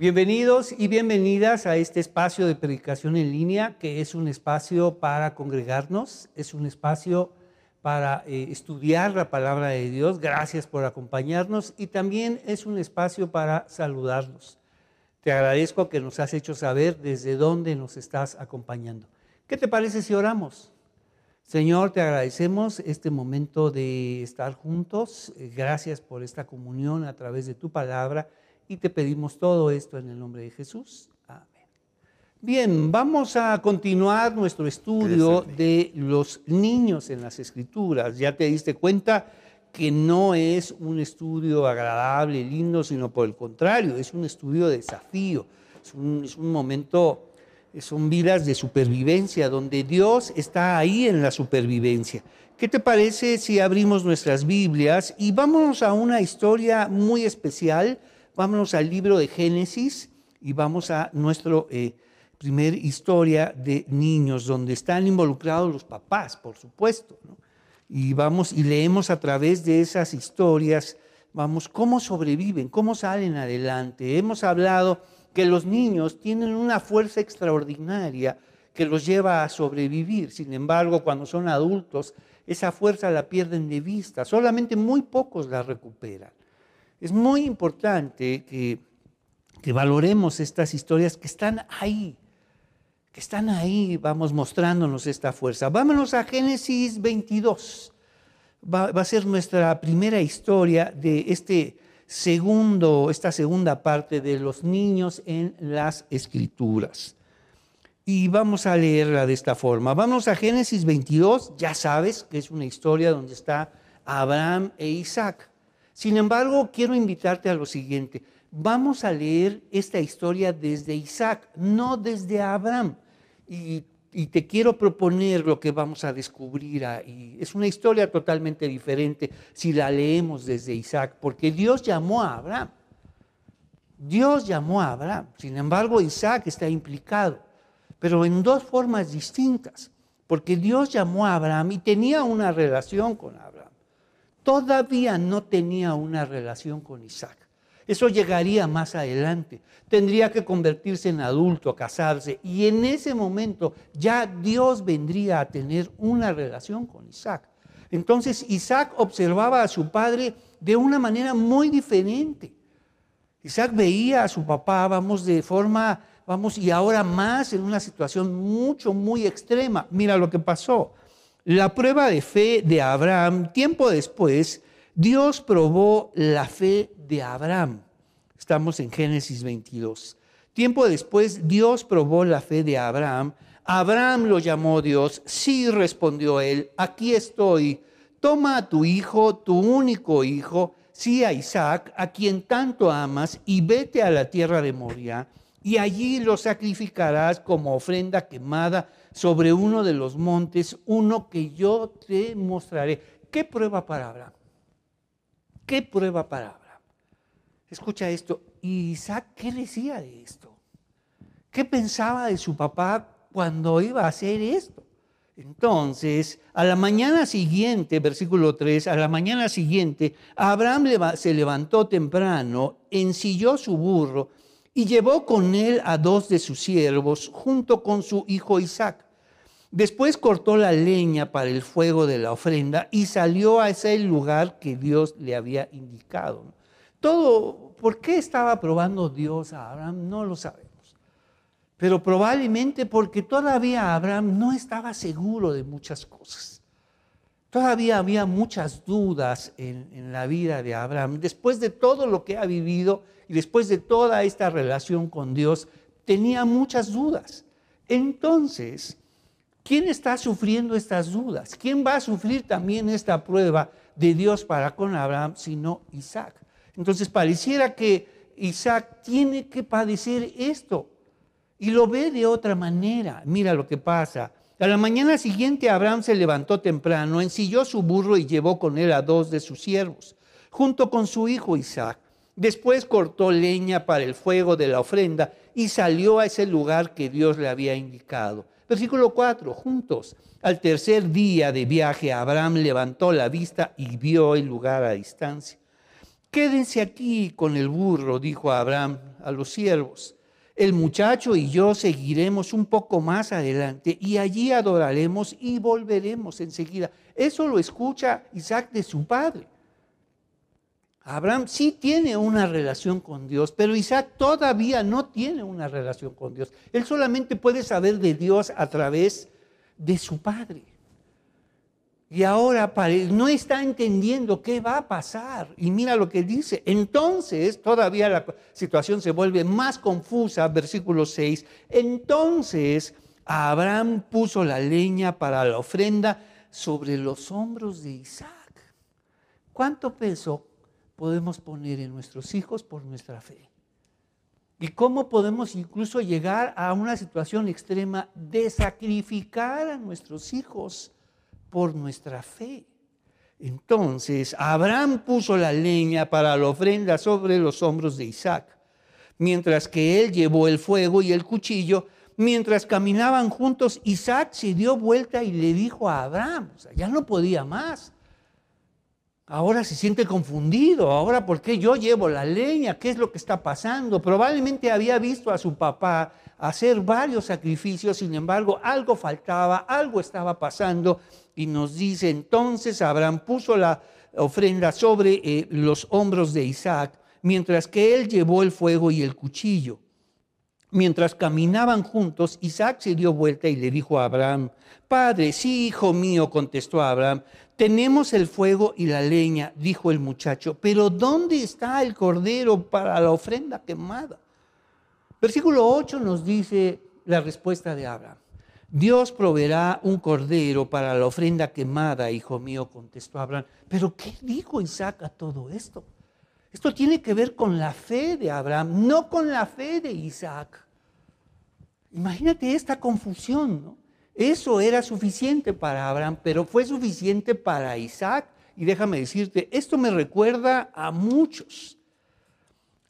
Bienvenidos y bienvenidas a este espacio de predicación en línea, que es un espacio para congregarnos, es un espacio para eh, estudiar la palabra de Dios. Gracias por acompañarnos y también es un espacio para saludarnos. Te agradezco que nos has hecho saber desde dónde nos estás acompañando. ¿Qué te parece si oramos? Señor, te agradecemos este momento de estar juntos. Gracias por esta comunión a través de tu palabra y te pedimos todo esto en el nombre de Jesús. Amén. Bien, vamos a continuar nuestro estudio de los niños en las escrituras. Ya te diste cuenta que no es un estudio agradable, lindo, sino por el contrario, es un estudio de desafío, es un, es un momento son vidas de supervivencia, donde Dios está ahí en la supervivencia. ¿Qué te parece si abrimos nuestras Biblias y vámonos a una historia muy especial vámonos al libro de Génesis y vamos a nuestra eh, primer historia de niños, donde están involucrados los papás, por supuesto. Y vamos y leemos a través de esas historias, vamos, cómo sobreviven, cómo salen adelante. Hemos hablado que los niños tienen una fuerza extraordinaria que los lleva a sobrevivir. Sin embargo, cuando son adultos, esa fuerza la pierden de vista. Solamente muy pocos la recuperan. Es muy importante que, valoremos estas historias que están ahí, que están ahí, vamos mostrándonos esta fuerza. Vámonos a Génesis 22. Va, a ser nuestra primera historia de este segundo, esta segunda parte de los niños en las escrituras. Y vamos a leerla de esta forma. Vamos a Génesis 22, ya sabes que es una historia donde está Abraham e Isaac. Sin embargo, quiero invitarte a lo siguiente. Vamos a leer esta historia desde Isaac, no desde Abraham. Y, te quiero proponer lo que vamos a descubrir ahí. Es una historia totalmente diferente si la leemos desde Isaac, porque Dios llamó a Abraham. Dios llamó a Abraham. Sin embargo, Isaac está implicado, pero en dos formas distintas, porque Dios llamó a Abraham y tenía una relación con Abraham todavía no tenía una relación con Isaac. Eso llegaría más adelante. Tendría que convertirse en adulto, casarse. Y en ese momento ya Dios vendría a tener una relación con Isaac. Entonces Isaac observaba a su padre de una manera muy diferente. Isaac veía a su papá, vamos, de forma, vamos, y ahora más en una situación mucho, muy extrema. Mira lo que pasó. La prueba de fe de Abraham, tiempo después, Dios probó la fe de Abraham. Estamos en Génesis 22. Tiempo después, Dios probó la fe de Abraham. Abraham lo llamó Dios. Sí, respondió él, aquí estoy. Toma a tu hijo, tu único hijo, sí a Isaac, a quien tanto amas, y vete a la tierra de Moria, y allí lo sacrificarás como ofrenda quemada sobre uno de los montes, uno que yo te mostraré. ¿Qué prueba para Abraham? ¿Qué prueba para Abraham? Escucha esto. ¿Y Isaac qué decía de esto? ¿Qué pensaba de su papá cuando iba a hacer esto? Entonces, a la mañana siguiente, versículo 3, a la mañana siguiente, Abraham se levantó temprano, ensilló su burro y llevó con él a dos de sus siervos junto con su hijo Isaac. Después cortó la leña para el fuego de la ofrenda y salió a ese lugar que Dios le había indicado. Todo, ¿por qué estaba probando Dios a Abraham? No lo sabemos. Pero probablemente porque todavía Abraham no estaba seguro de muchas cosas. Todavía había muchas dudas en, en la vida de Abraham. Después de todo lo que ha vivido, y después de toda esta relación con Dios, tenía muchas dudas. Entonces, ¿quién está sufriendo estas dudas? ¿Quién va a sufrir también esta prueba de Dios para con Abraham, sino Isaac? Entonces, pareciera que Isaac tiene que padecer esto y lo ve de otra manera. Mira lo que pasa. A la mañana siguiente Abraham se levantó temprano, ensilló su burro y llevó con él a dos de sus siervos, junto con su hijo Isaac. Después cortó leña para el fuego de la ofrenda y salió a ese lugar que Dios le había indicado. Versículo 4, juntos. Al tercer día de viaje, Abraham levantó la vista y vio el lugar a distancia. Quédense aquí con el burro, dijo Abraham a los siervos. El muchacho y yo seguiremos un poco más adelante y allí adoraremos y volveremos enseguida. Eso lo escucha Isaac de su padre. Abraham sí tiene una relación con Dios, pero Isaac todavía no tiene una relación con Dios. Él solamente puede saber de Dios a través de su padre. Y ahora no está entendiendo qué va a pasar. Y mira lo que dice. Entonces, todavía la situación se vuelve más confusa, versículo 6. Entonces, Abraham puso la leña para la ofrenda sobre los hombros de Isaac. ¿Cuánto peso podemos poner en nuestros hijos por nuestra fe? ¿Y cómo podemos incluso llegar a una situación extrema de sacrificar a nuestros hijos? por nuestra fe. Entonces Abraham puso la leña para la ofrenda sobre los hombros de Isaac, mientras que él llevó el fuego y el cuchillo. Mientras caminaban juntos, Isaac se dio vuelta y le dijo a Abraham, ya no podía más. Ahora se siente confundido, ahora ¿por qué yo llevo la leña? ¿Qué es lo que está pasando? Probablemente había visto a su papá hacer varios sacrificios, sin embargo algo faltaba, algo estaba pasando y nos dice entonces Abraham puso la ofrenda sobre eh, los hombros de Isaac, mientras que él llevó el fuego y el cuchillo. Mientras caminaban juntos, Isaac se dio vuelta y le dijo a Abraham, Padre, sí, hijo mío, contestó Abraham, tenemos el fuego y la leña, dijo el muchacho, pero ¿dónde está el cordero para la ofrenda quemada? Versículo 8 nos dice la respuesta de Abraham. Dios proveerá un cordero para la ofrenda quemada, hijo mío, contestó Abraham. Pero ¿qué dijo Isaac a todo esto? Esto tiene que ver con la fe de Abraham, no con la fe de Isaac. Imagínate esta confusión, ¿no? Eso era suficiente para Abraham, pero fue suficiente para Isaac. Y déjame decirte, esto me recuerda a muchos,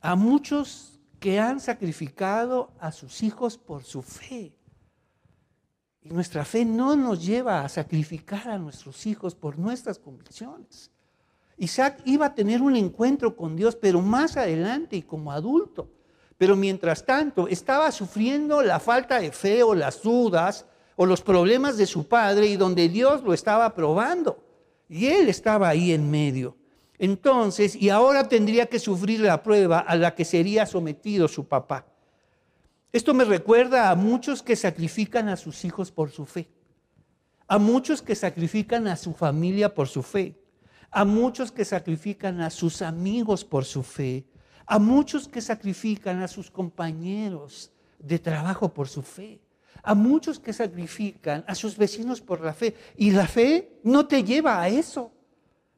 a muchos que han sacrificado a sus hijos por su fe. Y nuestra fe no nos lleva a sacrificar a nuestros hijos por nuestras convicciones. Isaac iba a tener un encuentro con Dios, pero más adelante y como adulto. Pero mientras tanto estaba sufriendo la falta de fe o las dudas o los problemas de su padre y donde Dios lo estaba probando. Y él estaba ahí en medio. Entonces, y ahora tendría que sufrir la prueba a la que sería sometido su papá. Esto me recuerda a muchos que sacrifican a sus hijos por su fe, a muchos que sacrifican a su familia por su fe, a muchos que sacrifican a sus amigos por su fe, a muchos que sacrifican a sus compañeros de trabajo por su fe, a muchos que sacrifican a sus vecinos por la fe. Y la fe no te lleva a eso.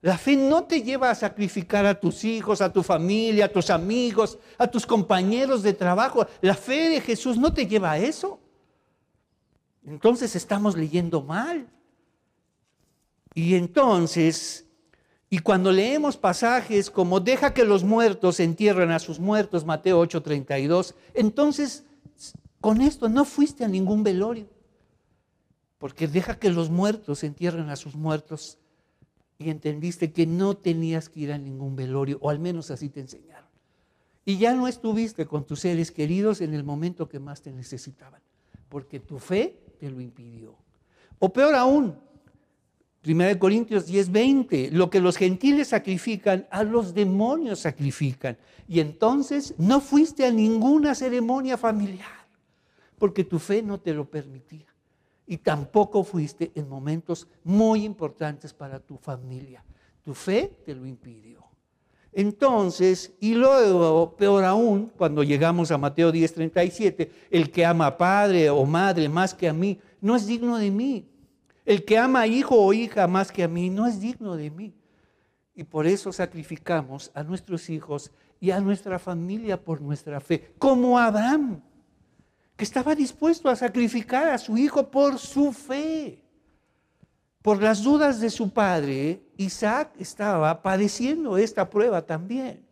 La fe no te lleva a sacrificar a tus hijos, a tu familia, a tus amigos, a tus compañeros de trabajo. La fe de Jesús no te lleva a eso. Entonces estamos leyendo mal. Y entonces, y cuando leemos pasajes como deja que los muertos entierren a sus muertos, Mateo 8:32, entonces con esto no fuiste a ningún velorio. Porque deja que los muertos entierren a sus muertos y entendiste que no tenías que ir a ningún velorio, o al menos así te enseñaron. Y ya no estuviste con tus seres queridos en el momento que más te necesitaban, porque tu fe te lo impidió. O peor aún, 1 Corintios 10, 20, lo que los gentiles sacrifican, a los demonios sacrifican. Y entonces no fuiste a ninguna ceremonia familiar, porque tu fe no te lo permitía y tampoco fuiste en momentos muy importantes para tu familia. Tu fe te lo impidió. Entonces, y luego, peor aún, cuando llegamos a Mateo 10:37, el que ama a padre o madre más que a mí, no es digno de mí. El que ama a hijo o hija más que a mí, no es digno de mí. Y por eso sacrificamos a nuestros hijos y a nuestra familia por nuestra fe, como Abraham que estaba dispuesto a sacrificar a su hijo por su fe. Por las dudas de su padre, Isaac estaba padeciendo esta prueba también.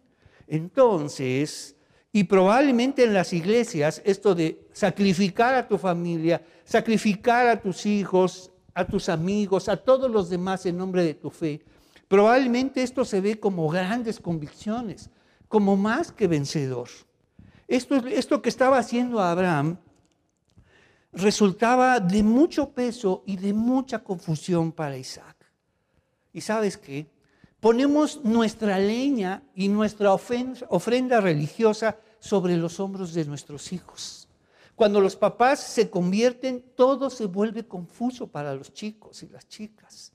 Entonces, y probablemente en las iglesias, esto de sacrificar a tu familia, sacrificar a tus hijos, a tus amigos, a todos los demás en nombre de tu fe, probablemente esto se ve como grandes convicciones, como más que vencedor. esto, esto que estaba haciendo Abraham resultaba de mucho peso y de mucha confusión para Isaac. ¿Y sabes qué? Ponemos nuestra leña y nuestra ofrenda religiosa sobre los hombros de nuestros hijos. Cuando los papás se convierten, todo se vuelve confuso para los chicos y las chicas.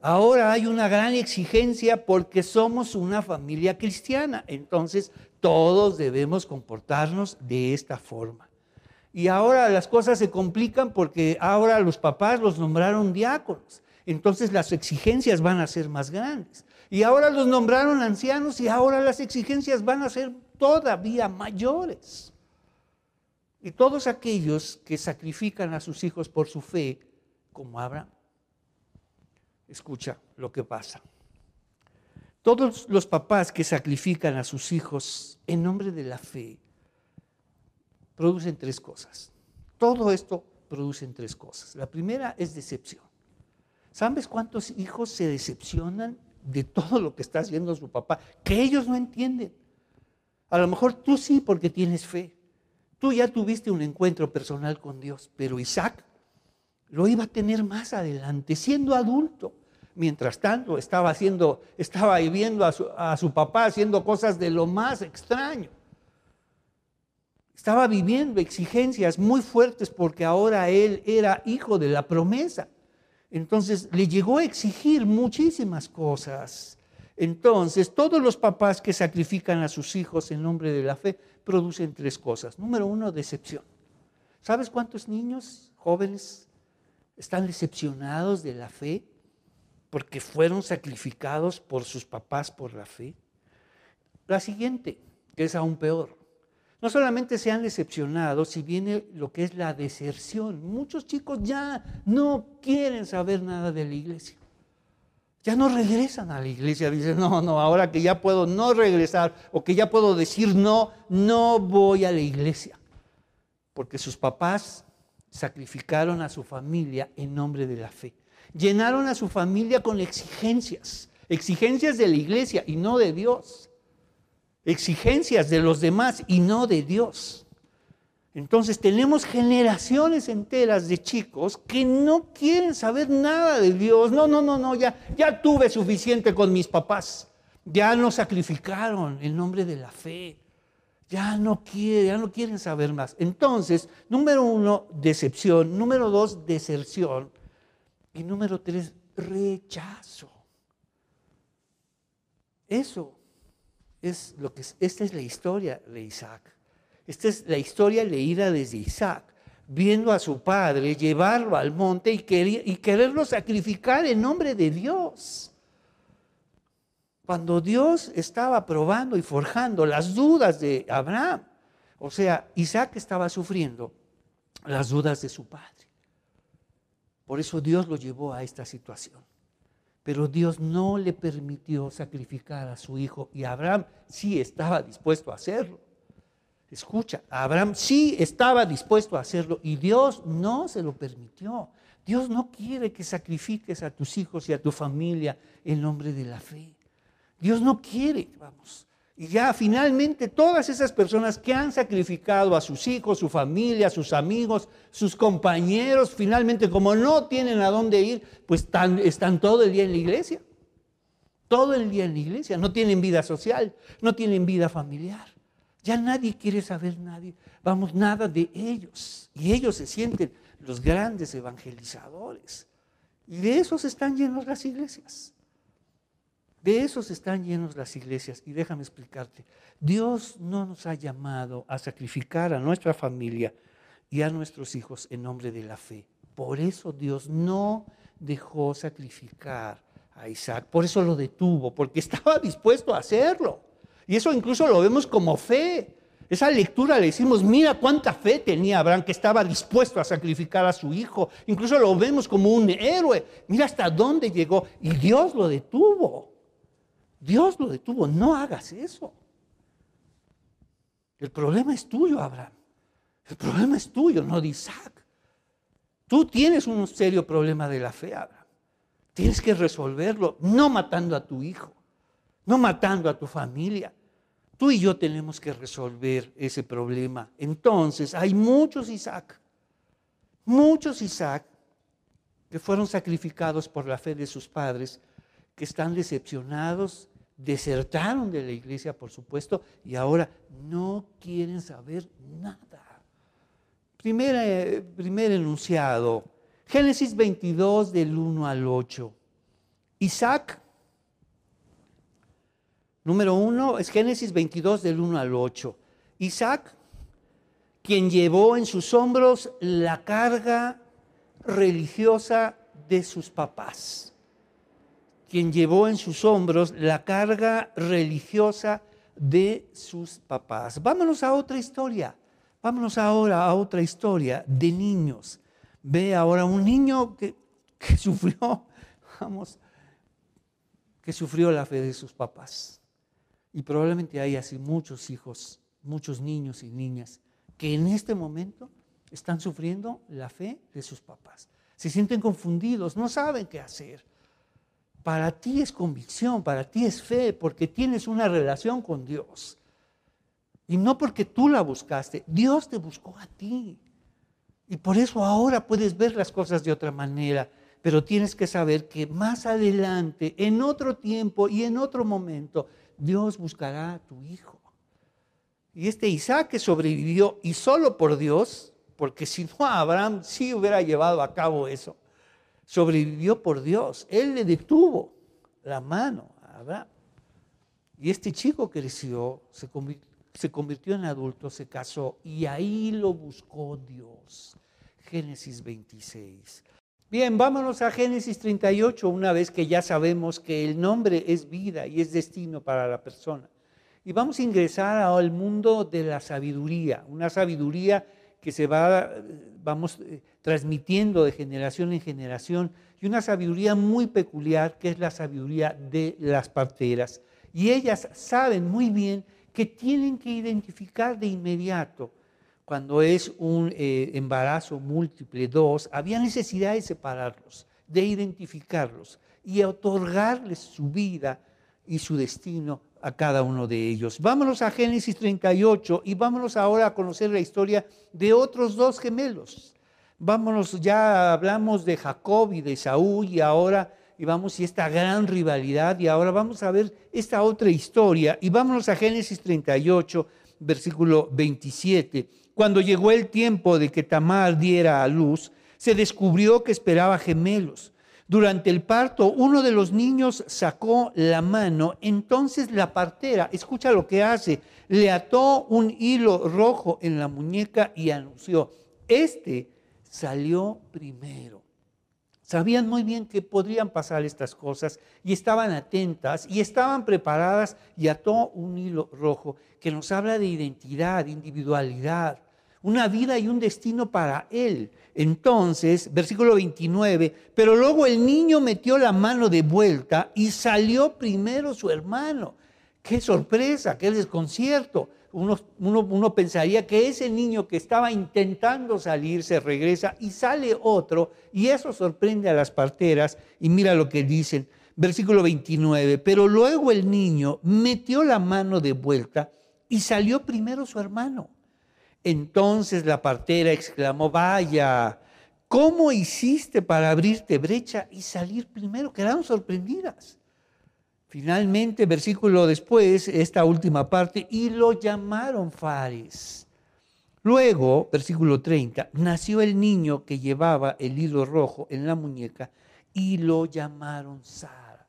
Ahora hay una gran exigencia porque somos una familia cristiana, entonces todos debemos comportarnos de esta forma. Y ahora las cosas se complican porque ahora los papás los nombraron diáconos, entonces las exigencias van a ser más grandes. Y ahora los nombraron ancianos y ahora las exigencias van a ser todavía mayores. Y todos aquellos que sacrifican a sus hijos por su fe, como Abraham, Escucha lo que pasa. Todos los papás que sacrifican a sus hijos en nombre de la fe producen tres cosas. Todo esto produce tres cosas. La primera es decepción. ¿Sabes cuántos hijos se decepcionan de todo lo que está haciendo su papá? Que ellos no entienden. A lo mejor tú sí porque tienes fe. Tú ya tuviste un encuentro personal con Dios, pero Isaac lo iba a tener más adelante, siendo adulto. Mientras tanto, estaba, haciendo, estaba viendo a su, a su papá haciendo cosas de lo más extraño. Estaba viviendo exigencias muy fuertes porque ahora él era hijo de la promesa. Entonces le llegó a exigir muchísimas cosas. Entonces, todos los papás que sacrifican a sus hijos en nombre de la fe producen tres cosas. Número uno, decepción. ¿Sabes cuántos niños jóvenes están decepcionados de la fe? porque fueron sacrificados por sus papás por la fe. La siguiente, que es aún peor, no solamente se han decepcionado, si viene lo que es la deserción. Muchos chicos ya no quieren saber nada de la iglesia. Ya no regresan a la iglesia. Dicen, no, no, ahora que ya puedo no regresar o que ya puedo decir no, no voy a la iglesia. Porque sus papás sacrificaron a su familia en nombre de la fe llenaron a su familia con exigencias, exigencias de la iglesia y no de Dios, exigencias de los demás y no de Dios. Entonces tenemos generaciones enteras de chicos que no quieren saber nada de Dios. No, no, no, no, ya, ya tuve suficiente con mis papás. Ya nos sacrificaron en nombre de la fe. Ya no quieren, ya no quieren saber más. Entonces, número uno, decepción. Número dos, deserción. Y número tres, rechazo. Eso es lo que es, esta es la historia de Isaac. Esta es la historia leída desde Isaac, viendo a su padre llevarlo al monte y, y quererlo sacrificar en nombre de Dios. Cuando Dios estaba probando y forjando las dudas de Abraham, o sea, Isaac estaba sufriendo las dudas de su padre. Por eso Dios lo llevó a esta situación. Pero Dios no le permitió sacrificar a su hijo y Abraham sí estaba dispuesto a hacerlo. Escucha, Abraham sí estaba dispuesto a hacerlo y Dios no se lo permitió. Dios no quiere que sacrifiques a tus hijos y a tu familia en nombre de la fe. Dios no quiere, vamos. Y ya finalmente todas esas personas que han sacrificado a sus hijos, su familia, sus amigos, sus compañeros, finalmente como no tienen a dónde ir, pues están, están todo el día en la iglesia. Todo el día en la iglesia. No tienen vida social, no tienen vida familiar. Ya nadie quiere saber nadie, vamos, nada de ellos. Y ellos se sienten los grandes evangelizadores. Y de esos están llenos las iglesias. De esos están llenos las iglesias. Y déjame explicarte, Dios no nos ha llamado a sacrificar a nuestra familia y a nuestros hijos en nombre de la fe. Por eso Dios no dejó sacrificar a Isaac. Por eso lo detuvo, porque estaba dispuesto a hacerlo. Y eso incluso lo vemos como fe. Esa lectura le decimos, mira cuánta fe tenía Abraham que estaba dispuesto a sacrificar a su hijo. Incluso lo vemos como un héroe. Mira hasta dónde llegó. Y Dios lo detuvo. Dios lo detuvo, no hagas eso. El problema es tuyo, Abraham. El problema es tuyo, no de Isaac. Tú tienes un serio problema de la fe, Abraham. Tienes que resolverlo, no matando a tu hijo, no matando a tu familia. Tú y yo tenemos que resolver ese problema. Entonces, hay muchos Isaac, muchos Isaac que fueron sacrificados por la fe de sus padres, que están decepcionados, desertaron de la iglesia, por supuesto, y ahora no quieren saber nada. Primera, primer enunciado, Génesis 22 del 1 al 8. Isaac Número uno es Génesis 22 del 1 al 8. Isaac, quien llevó en sus hombros la carga religiosa de sus papás. Quien llevó en sus hombros la carga religiosa de sus papás. Vámonos a otra historia. Vámonos ahora a otra historia de niños. Ve ahora un niño que, que sufrió, vamos, que sufrió la fe de sus papás. Y probablemente hay así muchos hijos, muchos niños y niñas que en este momento están sufriendo la fe de sus papás. Se sienten confundidos, no saben qué hacer. Para ti es convicción, para ti es fe, porque tienes una relación con Dios. Y no porque tú la buscaste, Dios te buscó a ti. Y por eso ahora puedes ver las cosas de otra manera, pero tienes que saber que más adelante, en otro tiempo y en otro momento, Dios buscará a tu hijo. Y este Isaac sobrevivió y solo por Dios, porque si no Abraham sí hubiera llevado a cabo eso, sobrevivió por Dios. Él le detuvo la mano a Abraham. Y este chico creció, se se convirtió en adulto, se casó y ahí lo buscó Dios. Génesis 26. Bien, vámonos a Génesis 38, una vez que ya sabemos que el nombre es vida y es destino para la persona. Y vamos a ingresar al mundo de la sabiduría, una sabiduría que se va, vamos eh, transmitiendo de generación en generación, y una sabiduría muy peculiar que es la sabiduría de las parteras. Y ellas saben muy bien que tienen que identificar de inmediato cuando es un eh, embarazo múltiple, dos, había necesidad de separarlos, de identificarlos y otorgarles su vida y su destino a cada uno de ellos. Vámonos a Génesis 38 y vámonos ahora a conocer la historia de otros dos gemelos. Vámonos, ya hablamos de Jacob y de Saúl y ahora y vamos y esta gran rivalidad y ahora vamos a ver esta otra historia y vámonos a Génesis 38, versículo 27. Cuando llegó el tiempo de que Tamar diera a luz, se descubrió que esperaba gemelos. Durante el parto, uno de los niños sacó la mano, entonces la partera, escucha lo que hace, le ató un hilo rojo en la muñeca y anunció, este salió primero. Sabían muy bien que podrían pasar estas cosas y estaban atentas y estaban preparadas y ató un hilo rojo que nos habla de identidad, individualidad, una vida y un destino para él. Entonces, versículo 29, pero luego el niño metió la mano de vuelta y salió primero su hermano. Qué sorpresa, qué desconcierto. Uno, pensaría que ese niño que estaba intentando salir se regresa y sale otro y eso sorprende a las parteras y mira lo que dicen. Versículo 29, pero luego el niño metió la mano de vuelta y salió primero su hermano. Entonces la partera exclamó, vaya, ¿cómo hiciste para abrirte brecha y salir primero? Quedaron sorprendidas. Finalmente, versículo después, esta última parte, y lo llamaron Fares. Luego, versículo 30, nació el niño que llevaba el hilo rojo en la muñeca y lo llamaron Sara.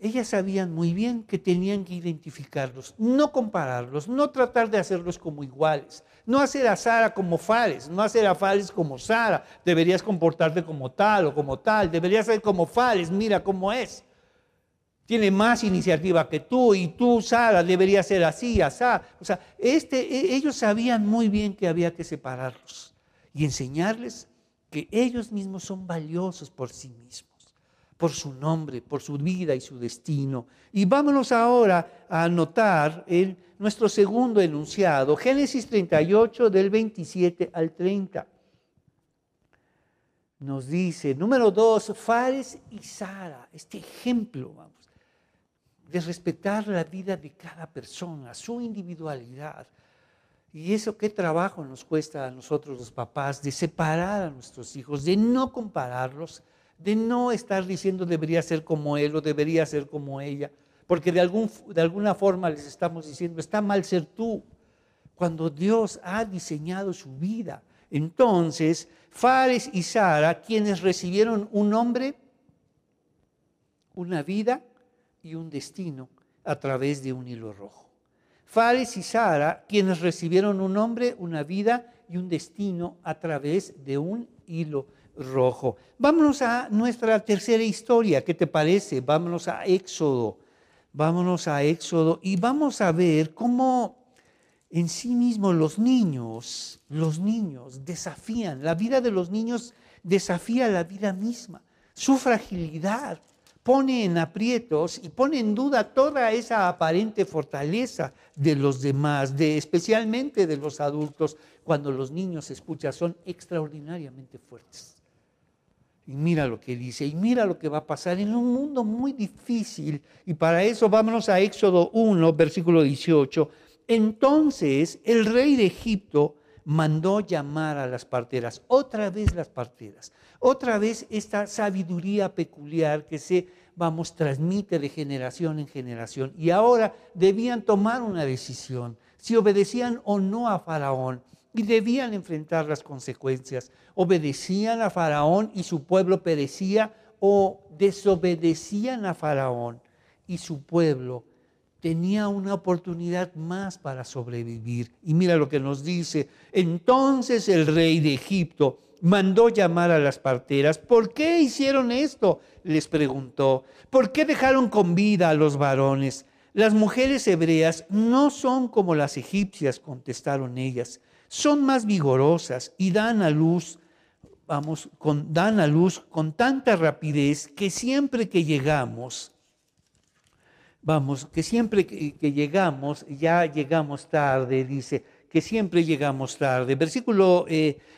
Ellas sabían muy bien que tenían que identificarlos, no compararlos, no tratar de hacerlos como iguales, no hacer a Sara como Fares, no hacer a Fares como Sara, deberías comportarte como tal o como tal, deberías ser como Fares, mira cómo es. Tiene más iniciativa que tú y tú, Sara, deberías ser así, así. O sea, este, e, ellos sabían muy bien que había que separarlos y enseñarles que ellos mismos son valiosos por sí mismos por su nombre, por su vida y su destino. Y vámonos ahora a anotar nuestro segundo enunciado, Génesis 38 del 27 al 30. Nos dice, número dos, Fares y Sara, este ejemplo, vamos. de respetar la vida de cada persona, su individualidad. Y eso qué trabajo nos cuesta a nosotros los papás de separar a nuestros hijos, de no compararlos, de no estar diciendo debería ser como él o debería ser como ella, porque de, algún, de alguna forma les estamos diciendo, está mal ser tú, cuando Dios ha diseñado su vida. Entonces, Fares y Sara, quienes recibieron un nombre, una vida y un destino a través de un hilo rojo. Fares y Sara, quienes recibieron un nombre, una vida y un destino a través de un hilo rojo. Vámonos a nuestra tercera historia, ¿qué te parece? Vámonos a Éxodo. Vámonos a Éxodo y vamos a ver cómo en sí mismo los niños, los niños desafían, la vida de los niños desafía la vida misma, su fragilidad, pone en aprietos y pone en duda toda esa aparente fortaleza de los demás, de, especialmente de los adultos, cuando los niños, escucha, son extraordinariamente fuertes. Y mira lo que dice, y mira lo que va a pasar en un mundo muy difícil. Y para eso vámonos a Éxodo 1, versículo 18. Entonces el rey de Egipto mandó llamar a las parteras, otra vez las parteras, otra vez esta sabiduría peculiar que se, vamos, transmite de generación en generación. Y ahora debían tomar una decisión, si obedecían o no a Faraón, y debían enfrentar las consecuencias. Obedecían a Faraón y su pueblo perecía, o desobedecían a Faraón y su pueblo tenía una oportunidad más para sobrevivir. Y mira lo que nos dice. Entonces el rey de Egipto mandó llamar a las parteras. ¿Por qué hicieron esto? Les preguntó. ¿Por qué dejaron con vida a los varones? Las mujeres hebreas no son como las egipcias, contestaron ellas. Son más vigorosas y dan a luz, vamos, con, dan a luz con tanta rapidez que siempre que llegamos vamos, que siempre que, llegamos, ya llegamos tarde, dice, que siempre llegamos tarde. Versículo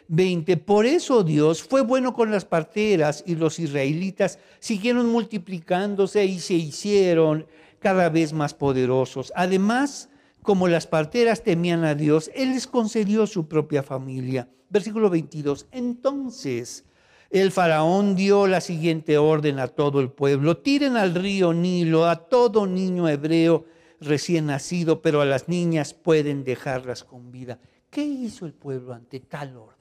20, eh, por eso Dios fue bueno con las parteras y los israelitas siguieron multiplicándose y se hicieron cada vez más poderosos. Además, como las parteras temían a Dios, Él les concedió su propia familia. Versículo 22, entonces el faraón dio la siguiente orden a todo el pueblo, tiren al río Nilo a todo niño hebreo recién nacido, pero a las niñas pueden dejarlas con vida. ¿Qué hizo el pueblo ante tal orden?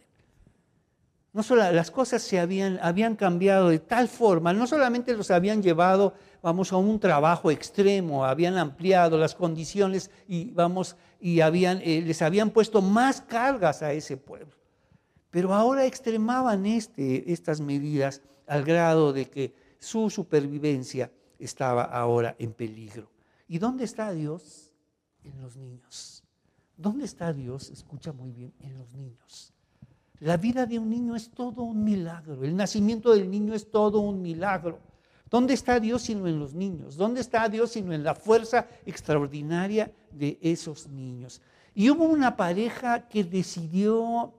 No solo las cosas se habían, habían cambiado de tal forma, no solamente los habían llevado, vamos, a un trabajo extremo, habían ampliado las condiciones y vamos, y habían, eh, les habían puesto más cargas a ese pueblo pero ahora extremaban este, estas medidas al grado de que su supervivencia estaba ahora en peligro. ¿Y dónde está Dios? En los niños. ¿Dónde está Dios? Escucha muy bien, en los niños. La vida de un niño es todo un milagro. El nacimiento del niño es todo un milagro. ¿Dónde está Dios sino en los niños? ¿Dónde está Dios sino en la fuerza extraordinaria de esos niños? Y hubo una pareja que decidió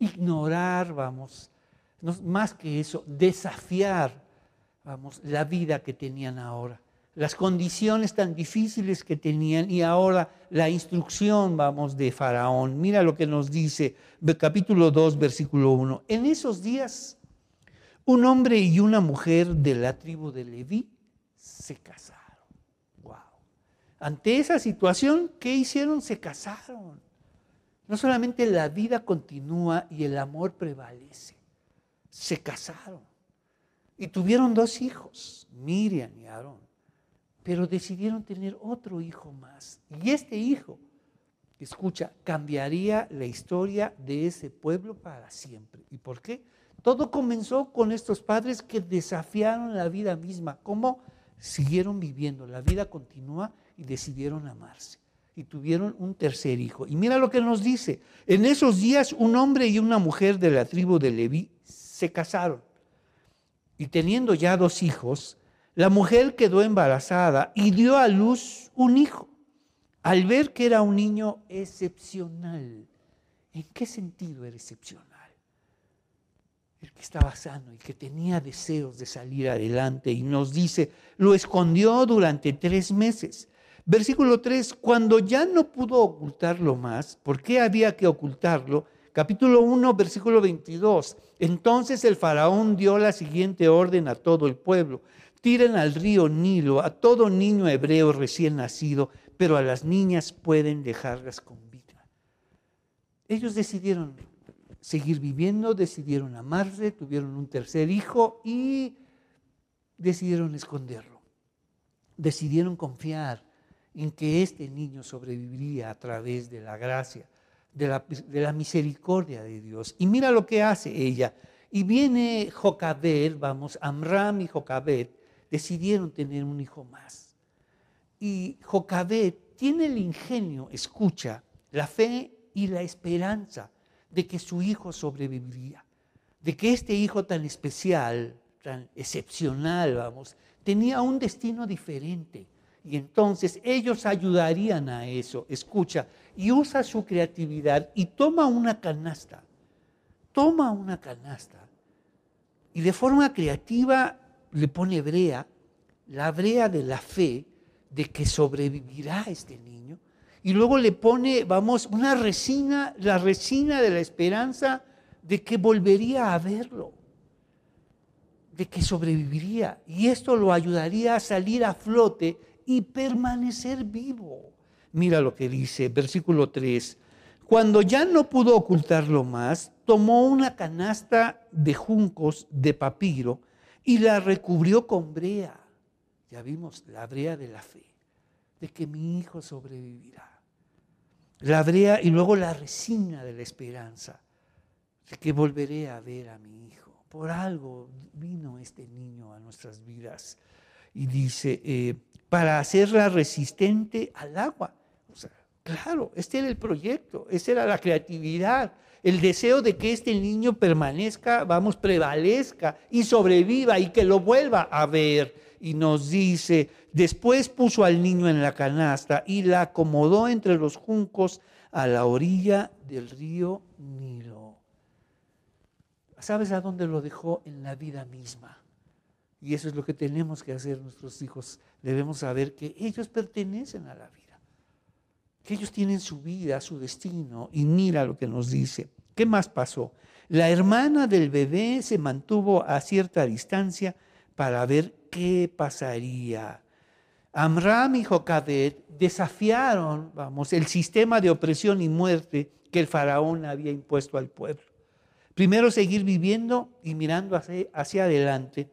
ignorar, vamos, más que eso, desafiar, vamos, la vida que tenían ahora, las condiciones tan difíciles que tenían y ahora la instrucción, vamos, de Faraón. Mira lo que nos dice capítulo 2, versículo 1. En esos días, un hombre y una mujer de la tribu de Leví se casaron. Wow. Ante esa situación, ¿qué hicieron? Se casaron. No solamente la vida continúa y el amor prevalece, se casaron y tuvieron dos hijos, Miriam y Aarón, pero decidieron tener otro hijo más. Y este hijo, escucha, cambiaría la historia de ese pueblo para siempre. ¿Y por qué? Todo comenzó con estos padres que desafiaron la vida misma. ¿Cómo? Siguieron viviendo, la vida continúa y decidieron amarse y tuvieron un tercer hijo. Y mira lo que nos dice. En esos días un hombre y una mujer de la tribu de Leví se casaron. Y teniendo ya dos hijos, la mujer quedó embarazada y dio a luz un hijo. Al ver que era un niño excepcional. ¿En qué sentido era excepcional? el que estaba sano y que tenía deseos de salir adelante. Y nos dice, lo escondió durante tres meses. Versículo 3, cuando ya no pudo ocultarlo más, ¿por qué había que ocultarlo? Capítulo 1, versículo 22. Entonces el faraón dio la siguiente orden a todo el pueblo. Tiren al río Nilo a todo niño hebreo recién nacido, pero a las niñas pueden dejarlas con vida. Ellos decidieron seguir viviendo, decidieron amarse, tuvieron un tercer hijo y decidieron esconderlo. Decidieron confiar en que este niño sobreviviría a través de la gracia, de la, misericordia de Dios. Y mira lo que hace ella. Y viene Jocabed, vamos, Amram y Jocabed decidieron tener un hijo más. Y Jocabed tiene el ingenio, escucha, la fe y la esperanza de que su hijo sobreviviría, de que este hijo tan especial, tan excepcional, vamos, tenía un destino diferente y entonces ellos ayudarían a eso. Escucha, y usa su creatividad y toma una canasta. Toma una canasta. Y de forma creativa le pone brea, la brea de la fe de que sobrevivirá este niño. Y luego le pone, vamos, una resina, la resina de la esperanza de que volvería a verlo, de que sobreviviría. Y esto lo ayudaría a salir a flote y permanecer vivo. Mira lo que dice, versículo 3. Cuando ya no pudo ocultarlo más, tomó una canasta de juncos de papiro y la recubrió con brea. Ya vimos la brea de la fe, de que mi hijo sobrevivirá. La brea y luego la resina de la esperanza, de que volveré a ver a mi hijo. Por algo vino este niño a nuestras vidas. Y dice, eh, para hacerla resistente al agua. Claro, este era el proyecto, esa era la creatividad, el deseo de que este niño permanezca, vamos, prevalezca y sobreviva y que lo vuelva a ver. Y nos dice, después puso al niño en la canasta y la acomodó entre los juncos a la orilla del río Nilo. ¿Sabes a dónde lo dejó? En la vida misma. Y eso es lo que tenemos que hacer nuestros hijos. Debemos saber que ellos pertenecen a la vida, que ellos tienen su vida, su destino. Y mira lo que nos dice. ¿Qué más pasó? La hermana del bebé se mantuvo a cierta distancia para ver qué pasaría. Amram y Jocabed desafiaron, vamos, el sistema de opresión y muerte que el faraón había impuesto al pueblo. Primero seguir viviendo y mirando hacia, hacia adelante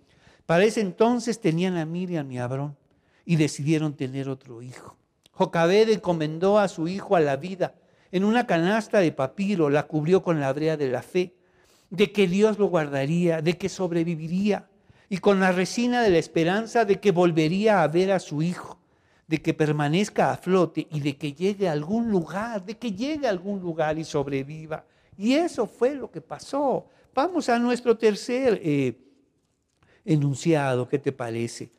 para ese entonces tenían a Miriam y a Abrón y decidieron tener otro hijo. Jocabed encomendó a su hijo a la vida. En una canasta de papiro la cubrió con la brea de la fe, de que Dios lo guardaría, de que sobreviviría, y con la resina de la esperanza de que volvería a ver a su hijo, de que permanezca a flote y de que llegue a algún lugar, de que llegue a algún lugar y sobreviva. Y eso fue lo que pasó. Vamos a nuestro tercer eh, enunciado, ¿qué te parece?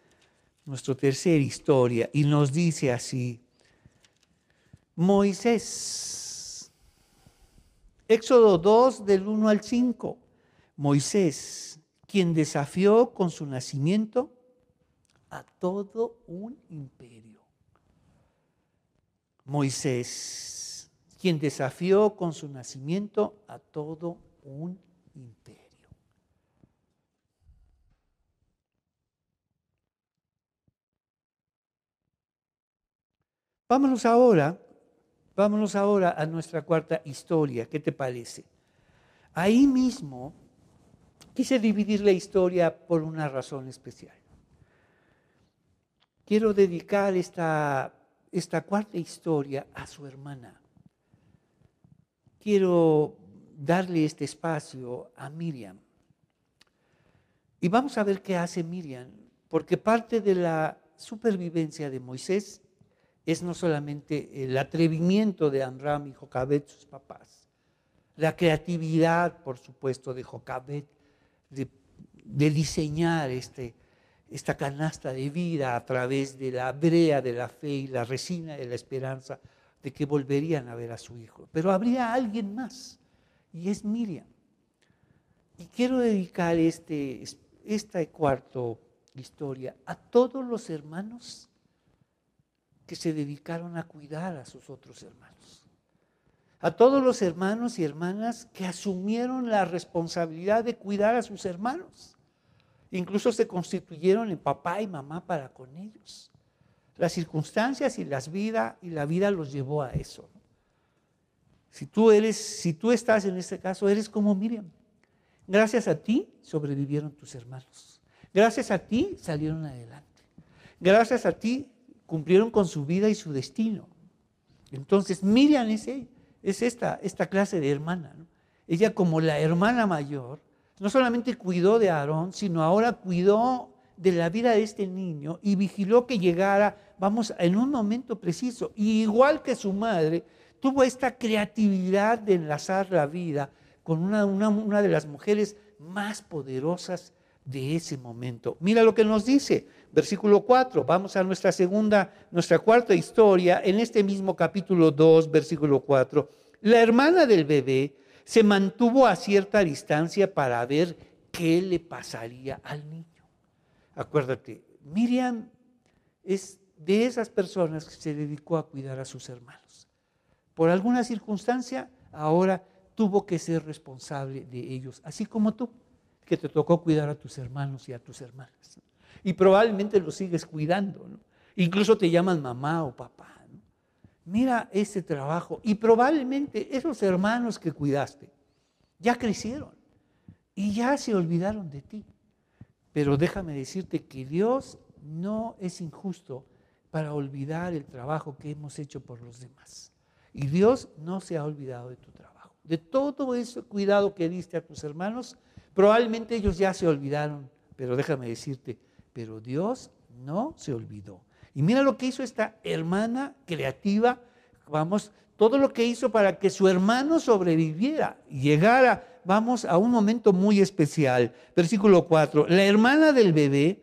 Nuestra tercera historia, y nos dice así, Moisés, Éxodo 2 del 1 al 5, Moisés, quien desafió con su nacimiento a todo un imperio. Moisés, quien desafió con su nacimiento a todo un imperio. Vámonos ahora, vámonos ahora a nuestra cuarta historia. ¿Qué te parece? Ahí mismo quise dividir la historia por una razón especial. Quiero dedicar esta, esta cuarta historia a su hermana. Quiero darle este espacio a Miriam. Y vamos a ver qué hace Miriam, porque parte de la supervivencia de Moisés es no solamente el atrevimiento de Amram y Jocabet, sus papás, la creatividad, por supuesto, de Jocabet, de, diseñar este, esta canasta de vida a través de la brea de la fe y la resina de la esperanza de que volverían a ver a su hijo. Pero habría alguien más, y es Miriam. Y quiero dedicar este, esta cuarto historia a todos los hermanos que se dedicaron a cuidar a sus otros hermanos. A todos los hermanos y hermanas que asumieron la responsabilidad de cuidar a sus hermanos. Incluso se constituyeron en papá y mamá para con ellos. Las circunstancias y las vida y la vida los llevó a eso. Si tú eres, si tú estás en este caso, eres como Miriam. Gracias a ti sobrevivieron tus hermanos. Gracias a ti salieron adelante. Gracias a ti cumplieron con su vida y su destino. Entonces, Miriam es, es esta, esta clase de hermana. Ella como la hermana mayor, no solamente cuidó de Aarón, sino ahora cuidó de la vida de este niño y vigiló que llegara, vamos, en un momento preciso. Y igual que su madre, tuvo esta creatividad de enlazar la vida con una, una, de las mujeres más poderosas de ese momento. Mira lo que nos dice, versículo 4, vamos a nuestra segunda, nuestra cuarta historia, en este mismo capítulo 2, versículo 4. La hermana del bebé se mantuvo a cierta distancia para ver qué le pasaría al niño. Acuérdate, Miriam es de esas personas que se dedicó a cuidar a sus hermanos. Por alguna circunstancia, ahora tuvo que ser responsable de ellos, así como tú, que te tocó cuidar a tus hermanos y a tus hermanas. Y probablemente los sigues cuidando, incluso te llaman mamá o papá. Mira ese trabajo y probablemente esos hermanos que cuidaste ya crecieron y ya se olvidaron de ti. Pero déjame decirte que Dios no es injusto para olvidar el trabajo que hemos hecho por los demás. Y Dios no se ha olvidado de tu trabajo. De todo ese cuidado que diste a tus hermanos, probablemente ellos ya se olvidaron, pero déjame decirte, pero Dios no se olvidó. Y mira lo que hizo esta hermana creativa, vamos, todo lo que hizo para que su hermano sobreviviera llegara, vamos, a un momento muy especial. Versículo 4, la hermana del bebé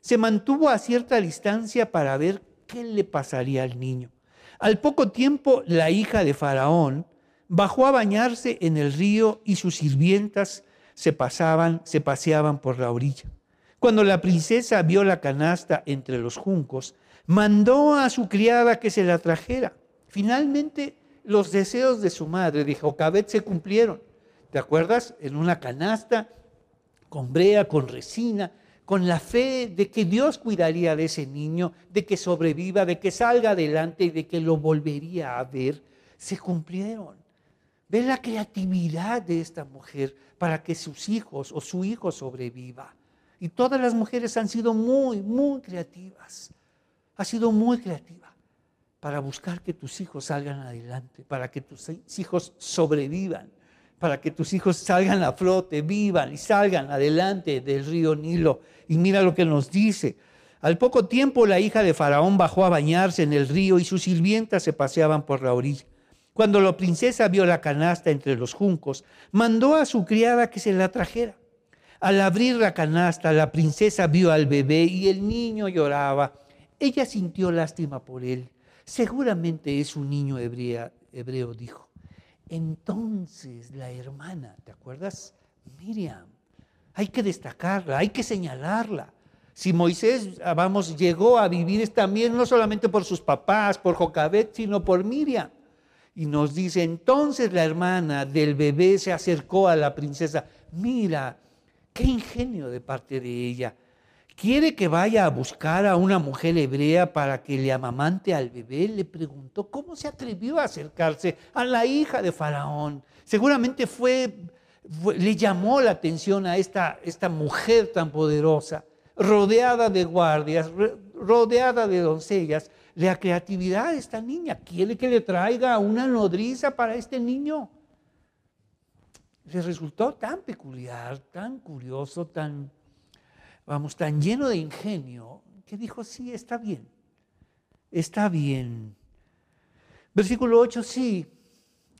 se mantuvo a cierta distancia para ver qué le pasaría al niño. Al poco tiempo, la hija de Faraón bajó a bañarse en el río y sus sirvientas se pasaban, se paseaban por la orilla. Cuando la princesa vio la canasta entre los juncos, mandó a su criada que se la trajera. Finalmente, los deseos de su madre de Jocabet se cumplieron. ¿Te acuerdas? En una canasta, con brea, con resina, con la fe de que Dios cuidaría de ese niño, de que sobreviva, de que salga adelante y de que lo volvería a ver, se cumplieron. Ve la creatividad de esta mujer para que sus hijos o su hijo sobreviva. Y todas las mujeres han sido muy, muy creativas. Ha sido muy creativa para buscar que tus hijos salgan adelante, para que tus hijos sobrevivan, para que tus hijos salgan a flote, vivan y salgan adelante del río Nilo. Y mira lo que nos dice. Al poco tiempo la hija de Faraón bajó a bañarse en el río y sus sirvientas se paseaban por la orilla. Cuando la princesa vio la canasta entre los juncos, mandó a su criada que se la trajera. Al abrir la canasta, la princesa vio al bebé y el niño lloraba. Ella sintió lástima por él. Seguramente es un niño hebreo, dijo. Entonces la hermana, ¿te acuerdas? Miriam, hay que destacarla, hay que señalarla. Si Moisés, ah, vamos, llegó a vivir también no solamente por sus papás, por Jocabet, sino por Miriam. Y nos dice, entonces la hermana del bebé se acercó a la princesa. Mira, Qué ingenio de parte de ella. ¿Quiere que vaya a buscar a una mujer hebrea para que le amamante al bebé? Le preguntó cómo se atrevió a acercarse a la hija de Faraón. Seguramente fue, le llamó la atención a esta, esta mujer tan poderosa, rodeada de guardias, rodeada de doncellas. La creatividad de esta niña quiere que le traiga una nodriza para este niño le resultó tan peculiar, tan curioso, tan, vamos, tan lleno de ingenio, que dijo, sí, está bien, está bien. Versículo 8, sí,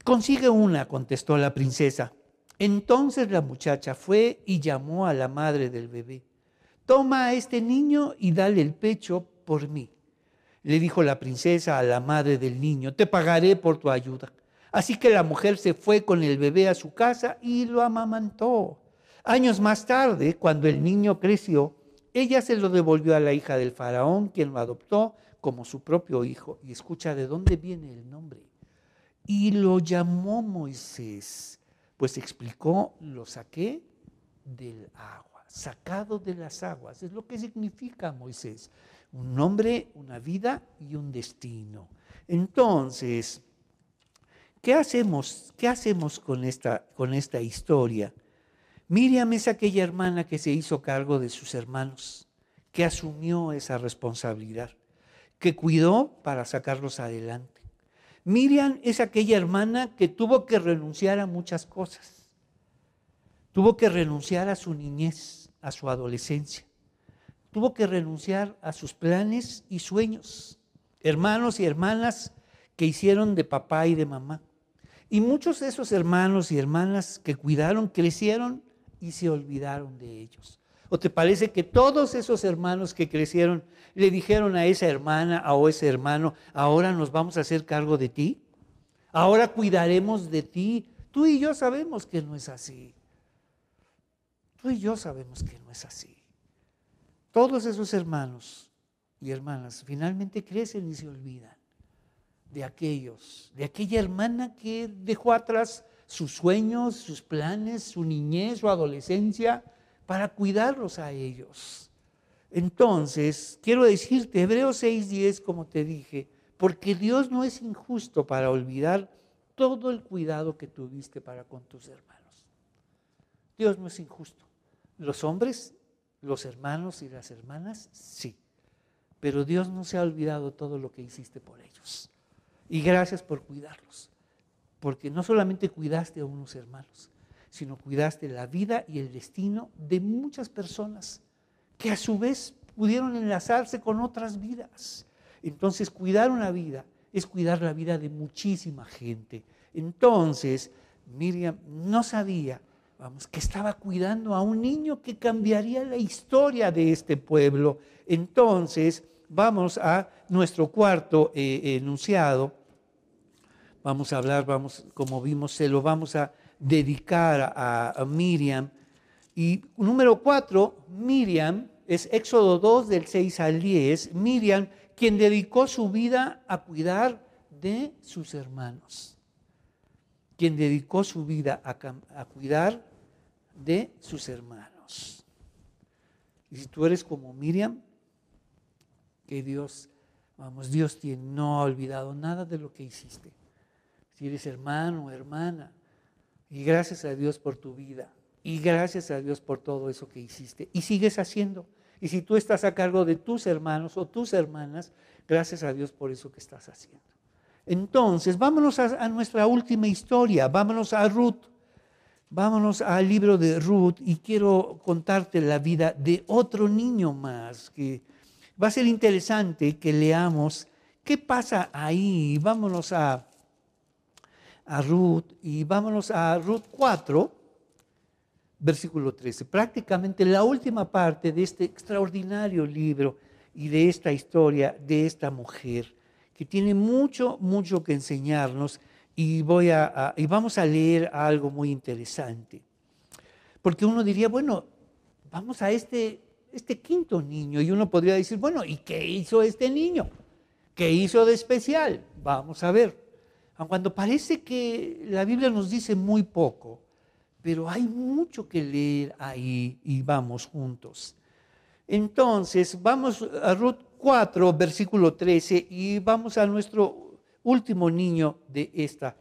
consigue una, contestó la princesa. Entonces la muchacha fue y llamó a la madre del bebé. Toma a este niño y dale el pecho por mí. Le dijo la princesa a la madre del niño, te pagaré por tu ayuda. Así que la mujer se fue con el bebé a su casa y lo amamantó. Años más tarde, cuando el niño creció, ella se lo devolvió a la hija del faraón, quien lo adoptó como su propio hijo. Y escucha de dónde viene el nombre. Y lo llamó Moisés, pues explicó, lo saqué del agua, sacado de las aguas. Es lo que significa Moisés. Un nombre, una vida y un destino. Entonces, ¿qué hacemos, qué hacemos con, esta, con esta historia? Miriam es aquella hermana que se hizo cargo de sus hermanos, que asumió esa responsabilidad, que cuidó para sacarlos adelante. Miriam es aquella hermana que tuvo que renunciar a muchas cosas. Tuvo que renunciar a su niñez, a su adolescencia. Tuvo que renunciar a sus planes y sueños. Hermanos y hermanas que hicieron de papá y de mamá. Y muchos de esos hermanos y hermanas que cuidaron crecieron y se olvidaron de ellos. ¿O te parece que todos esos hermanos que crecieron le dijeron a esa hermana o ese hermano, ahora nos vamos a hacer cargo de ti? Ahora cuidaremos de ti. Tú y yo sabemos que no es así. Tú y yo sabemos que no es así. Todos esos hermanos y hermanas finalmente crecen y se olvidan de aquellos, de aquella hermana que dejó atrás sus sueños, sus planes, su niñez, su adolescencia, para cuidarlos a ellos. Entonces, quiero decirte, Hebreos 6:10, como te dije, porque Dios no es injusto para olvidar todo el cuidado que tuviste para con tus hermanos. Dios no es injusto. Los hombres, los hermanos y las hermanas, sí. Pero Dios no se ha olvidado todo lo que hiciste por ellos. Y gracias por cuidarlos porque no solamente cuidaste a unos hermanos, sino cuidaste la vida y el destino de muchas personas que a su vez pudieron enlazarse con otras vidas. Entonces, cuidar una vida es cuidar la vida de muchísima gente. Entonces, Miriam no sabía, vamos, que estaba cuidando a un niño que cambiaría la historia de este pueblo. Entonces, vamos a nuestro cuarto eh, enunciado vamos a hablar, vamos, como vimos, se lo vamos a dedicar a, Miriam. Y número cuatro, Miriam, es Éxodo 2 del 6 al 10, Miriam, quien dedicó su vida a cuidar de sus hermanos, quien dedicó su vida a, a cuidar de sus hermanos. Y si tú eres como Miriam, que Dios, vamos, Dios no ha olvidado nada de lo que hiciste si eres hermano o hermana. Y gracias a Dios por tu vida. Y gracias a Dios por todo eso que hiciste. Y sigues haciendo. Y si tú estás a cargo de tus hermanos o tus hermanas, gracias a Dios por eso que estás haciendo. Entonces, vámonos a, nuestra última historia. Vámonos a Ruth. Vámonos al libro de Ruth y quiero contarte la vida de otro niño más que va a ser interesante que leamos qué pasa ahí. Vámonos a a Ruth y vámonos a Ruth 4, versículo 13. Prácticamente la última parte de este extraordinario libro y de esta historia de esta mujer que tiene mucho, mucho que enseñarnos y, voy a, y vamos a leer algo muy interesante. Porque uno diría, bueno, vamos a este, este quinto niño y uno podría decir, bueno, ¿y qué hizo este niño? ¿Qué hizo de especial? Vamos a ver cuando parece que la Biblia nos dice muy poco, pero hay mucho que leer ahí y vamos juntos. Entonces, vamos a Ruth 4, versículo 13, y vamos a nuestro último niño de esta,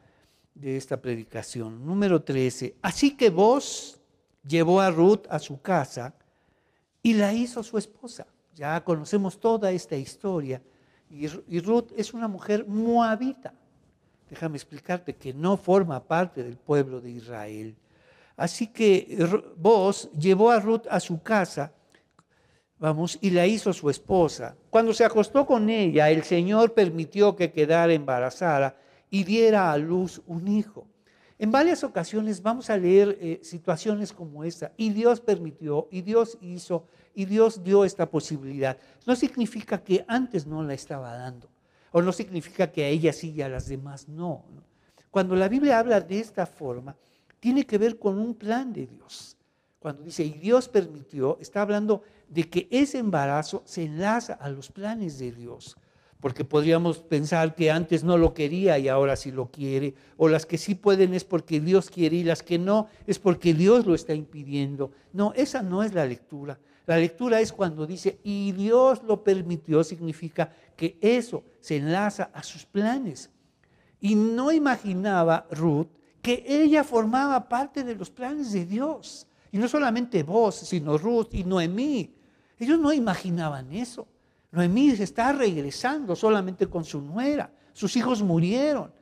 de esta predicación, número 13. Así que vos llevó a Ruth a su casa y la hizo su esposa. Ya conocemos toda esta historia. y Ruth es una mujer moabita déjame explicarte que no forma parte del pueblo de Israel. Así que vos llevó a Ruth a su casa, vamos, y la hizo su esposa. Cuando se acostó con ella, el Señor permitió que quedara embarazada y diera a luz un hijo. En varias ocasiones vamos a leer eh, situaciones como esta, y Dios permitió, y Dios hizo, y Dios dio esta posibilidad. No significa que antes no la estaba dando. O no significa que a ella sí y a las demás no. Cuando la Biblia habla de esta forma, tiene que ver con un plan de Dios, Cuando dice, y Dios permitió, está hablando de que ese embarazo se enlaza a los planes de Dios. Porque podríamos pensar que antes no lo quería y ahora sí lo quiere. O las que sí pueden es porque Dios quiere y las que no es porque Dios lo está impidiendo. No, esa no es la lectura. La lectura es cuando dice, y Dios lo permitió, significa que eso se enlaza a sus planes. Y no imaginaba Ruth que ella formaba parte de los planes de Dios. Y no solamente vos, sino Ruth y Noemí. Ellos no imaginaban eso. Noemí se está regresando solamente con su nuera. Sus hijos murieron.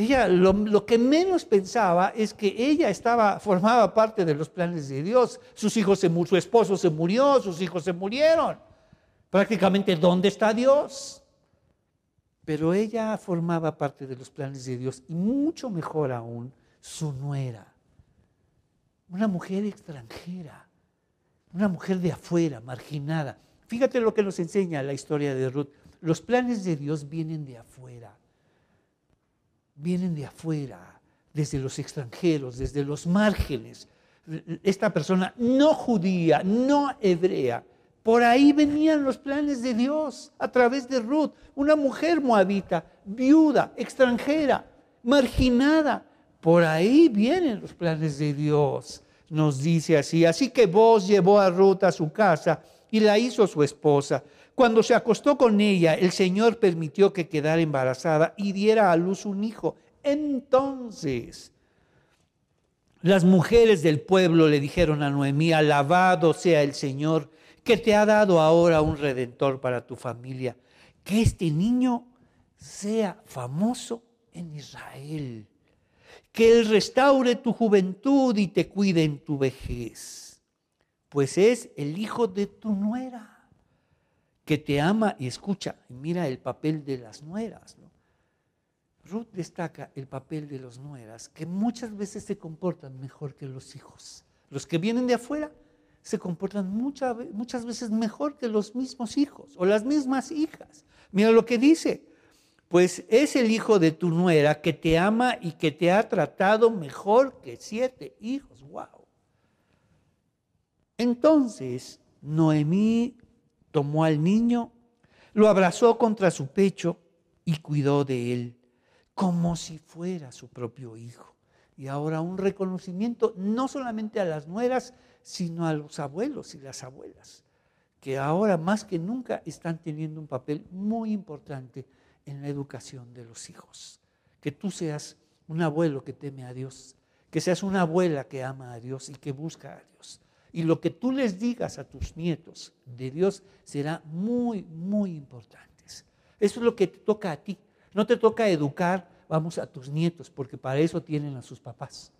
Ella lo, que menos pensaba es que ella estaba, formaba parte de los planes de Dios. Sus hijos su esposo se murió, sus hijos se murieron. Prácticamente, ¿dónde está Dios? Pero ella formaba parte de los planes de Dios y mucho mejor aún, su nuera. Una mujer extranjera, una mujer de afuera, marginada. Fíjate lo que nos enseña la historia de Ruth. Los planes de Dios vienen de afuera. Vienen de afuera, desde los extranjeros, desde los márgenes. Esta persona no judía, no hebrea, por ahí venían los planes de Dios a través de Ruth, una mujer moabita, viuda, extranjera, marginada. Por ahí vienen los planes de Dios, nos dice así. Así que vos llevó a Ruth a su casa y la hizo su esposa. Cuando se acostó con ella, el Señor permitió que quedara embarazada y diera a luz un hijo. Entonces, las mujeres del pueblo le dijeron a Noemí, alabado sea el Señor, que te ha dado ahora un redentor para tu familia. Que este niño sea famoso en Israel. Que Él restaure tu juventud y te cuide en tu vejez pues es el hijo de tu nuera, que te ama y escucha. Y mira el papel de las nueras. Ruth destaca el papel de las nueras, que muchas veces se comportan mejor que los hijos. Los que vienen de afuera se comportan muchas, muchas veces mejor que los mismos hijos o las mismas hijas. Mira lo que dice, pues es el hijo de tu nuera que te ama y que te ha tratado mejor que siete hijos. ¡Wow! Entonces Noemí tomó al niño, lo abrazó contra su pecho y cuidó de él como si fuera su propio hijo. Y ahora un reconocimiento no solamente a las nueras, sino a los abuelos y las abuelas, que ahora más que nunca están teniendo un papel muy importante en la educación de los hijos. Que tú seas un abuelo que teme a Dios, que seas una abuela que ama a Dios y que busca a Dios. Y lo que tú les digas a tus nietos de Dios será muy, muy importante. Eso es lo que te toca a ti. No te toca educar, vamos, a tus nietos, porque para eso tienen a sus papás.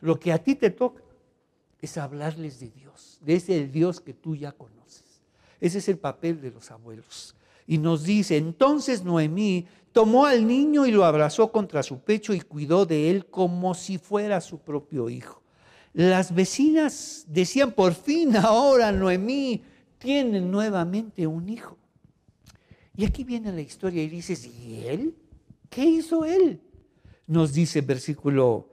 Lo que a ti te toca es hablarles de Dios, de ese Dios que tú ya conoces. Ese es el papel de los abuelos. Y nos dice, entonces Noemí tomó al niño y lo abrazó contra su pecho y cuidó de él como si fuera su propio hijo. Las vecinas decían, por fin ahora Noemí tiene nuevamente un hijo. Y aquí viene la historia y dices, ¿y él? ¿Qué hizo él? Nos dice el versículo,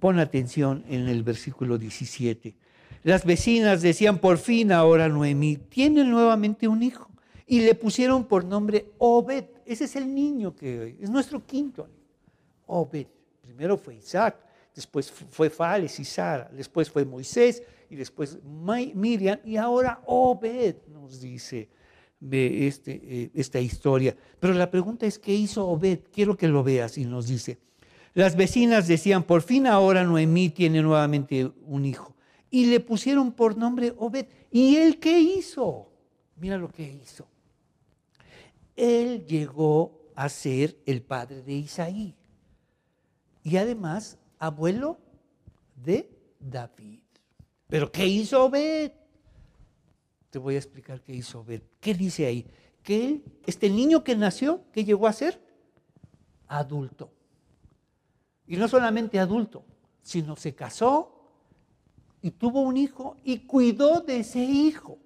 pon atención en el versículo 17. Las vecinas decían, por fin ahora Noemí tiene nuevamente un hijo. Y le pusieron por nombre Obed. Ese es el niño que es nuestro quinto. Obed. Primero fue Isaac, después fue Fales y Sara, después fue Moisés y después Miriam y ahora Obed nos dice de este, eh, esta historia. Pero la pregunta es, ¿qué hizo Obed? Quiero que lo veas y nos dice. Las vecinas decían, por fin ahora Noemí tiene nuevamente un hijo. Y le pusieron por nombre Obed. ¿Y él qué hizo? Mira lo que hizo. Él llegó a ser el padre de Isaí. Y además abuelo de David. Pero ¿qué hizo Obed? Te voy a explicar qué hizo Obed. ¿Qué dice ahí? Que este niño que nació, ¿qué llegó a ser? Adulto. Y no solamente adulto, sino se casó y tuvo un hijo y cuidó de ese hijo.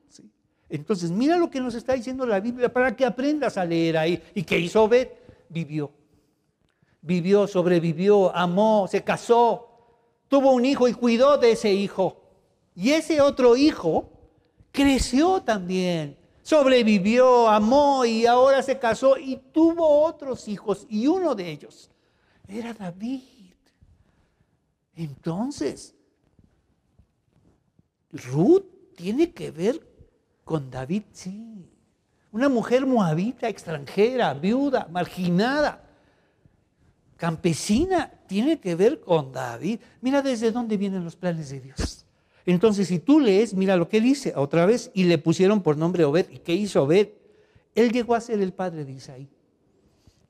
Entonces, mira lo que nos está diciendo la Biblia para que aprendas a leer ahí. ¿Y qué hizo Obed? Vivió vivió, sobrevivió, amó, se casó, tuvo un hijo y cuidó de ese hijo. Y ese otro hijo creció también, sobrevivió, amó y ahora se casó y tuvo otros hijos. Y uno de ellos era David. Entonces, Ruth tiene que ver con David, sí. Una mujer moabita, extranjera, viuda, marginada, campesina, tiene que ver con David. Mira desde dónde vienen los planes de Dios. Entonces, si tú lees, mira lo que dice otra vez, y le pusieron por nombre Obed. ¿Y qué hizo Obed? Él llegó a ser el padre de Isaí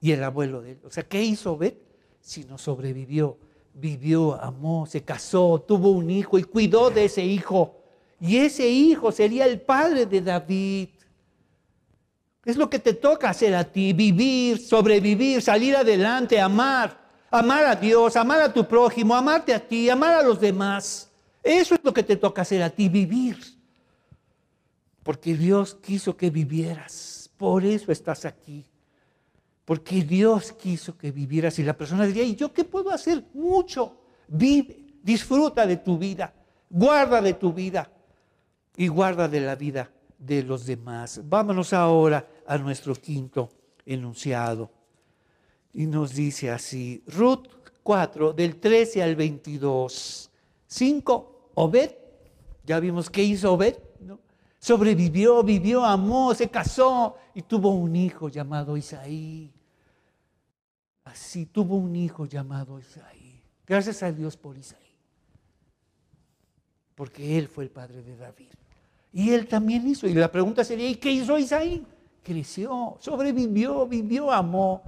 y el abuelo de él. O sea, ¿qué hizo Obed? Si no sobrevivió, vivió, amó, se casó, tuvo un hijo y cuidó de ese hijo. Y ese hijo sería el padre de David. Es lo que te toca hacer a ti, vivir, sobrevivir, salir adelante, amar, amar a Dios, amar a tu prójimo, amarte a ti, amar a los demás. Eso es lo que te toca hacer a ti, vivir. Porque Dios quiso que vivieras. Por eso estás aquí. Porque Dios quiso que vivieras. Y la persona diría, ¿y yo qué puedo hacer? Mucho. Vive, disfruta de tu vida, guarda de tu vida y guarda de la vida de los demás. Vámonos ahora a nuestro quinto enunciado. Y nos dice así, Ruth 4, del 13 al 22. 5 Obed, ya vimos qué hizo Obed, ¿no? sobrevivió, vivió, amó, se casó y tuvo un hijo llamado Isaí. Así tuvo un hijo llamado Isaí. Gracias a Dios por Isaí. Porque él fue el padre de David. Y él también hizo. Y la pregunta sería, ¿y qué hizo Isaí? Creció, sobrevivió, vivió, amó.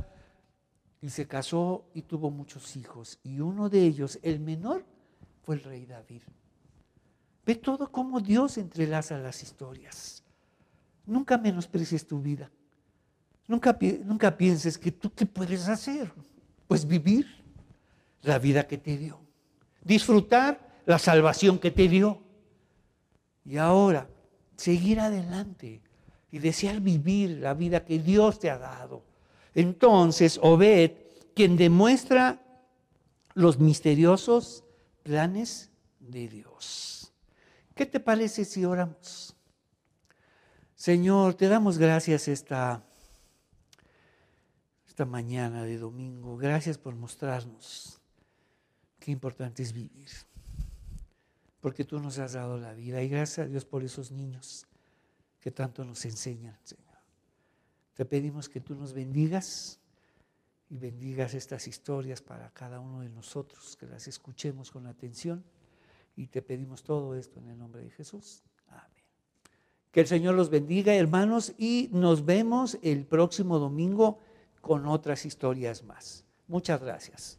Y se casó y tuvo muchos hijos. Y uno de ellos, el menor, fue el rey David. Ve todo cómo Dios entrelaza las historias. Nunca menosprecies tu vida. Nunca, nunca pienses que tú qué puedes hacer. Pues vivir la vida que te dio. Disfrutar la salvación que te dio. Y ahora, seguir adelante y desear vivir la vida que Dios te ha dado. Entonces, Obed, quien demuestra los misteriosos planes de Dios. ¿Qué te parece si oramos? Señor, te damos gracias esta, esta mañana de domingo. Gracias por mostrarnos qué importante es vivir. Porque tú nos has dado la vida. Y gracias a Dios por esos niños que tanto nos enseñan, Señor. Te pedimos que tú nos bendigas y bendigas estas historias para cada uno de nosotros, que las escuchemos con atención y te pedimos todo esto en el nombre de Jesús. Amén. Que el Señor los bendiga, hermanos, y nos vemos el próximo domingo con otras historias más. Muchas gracias.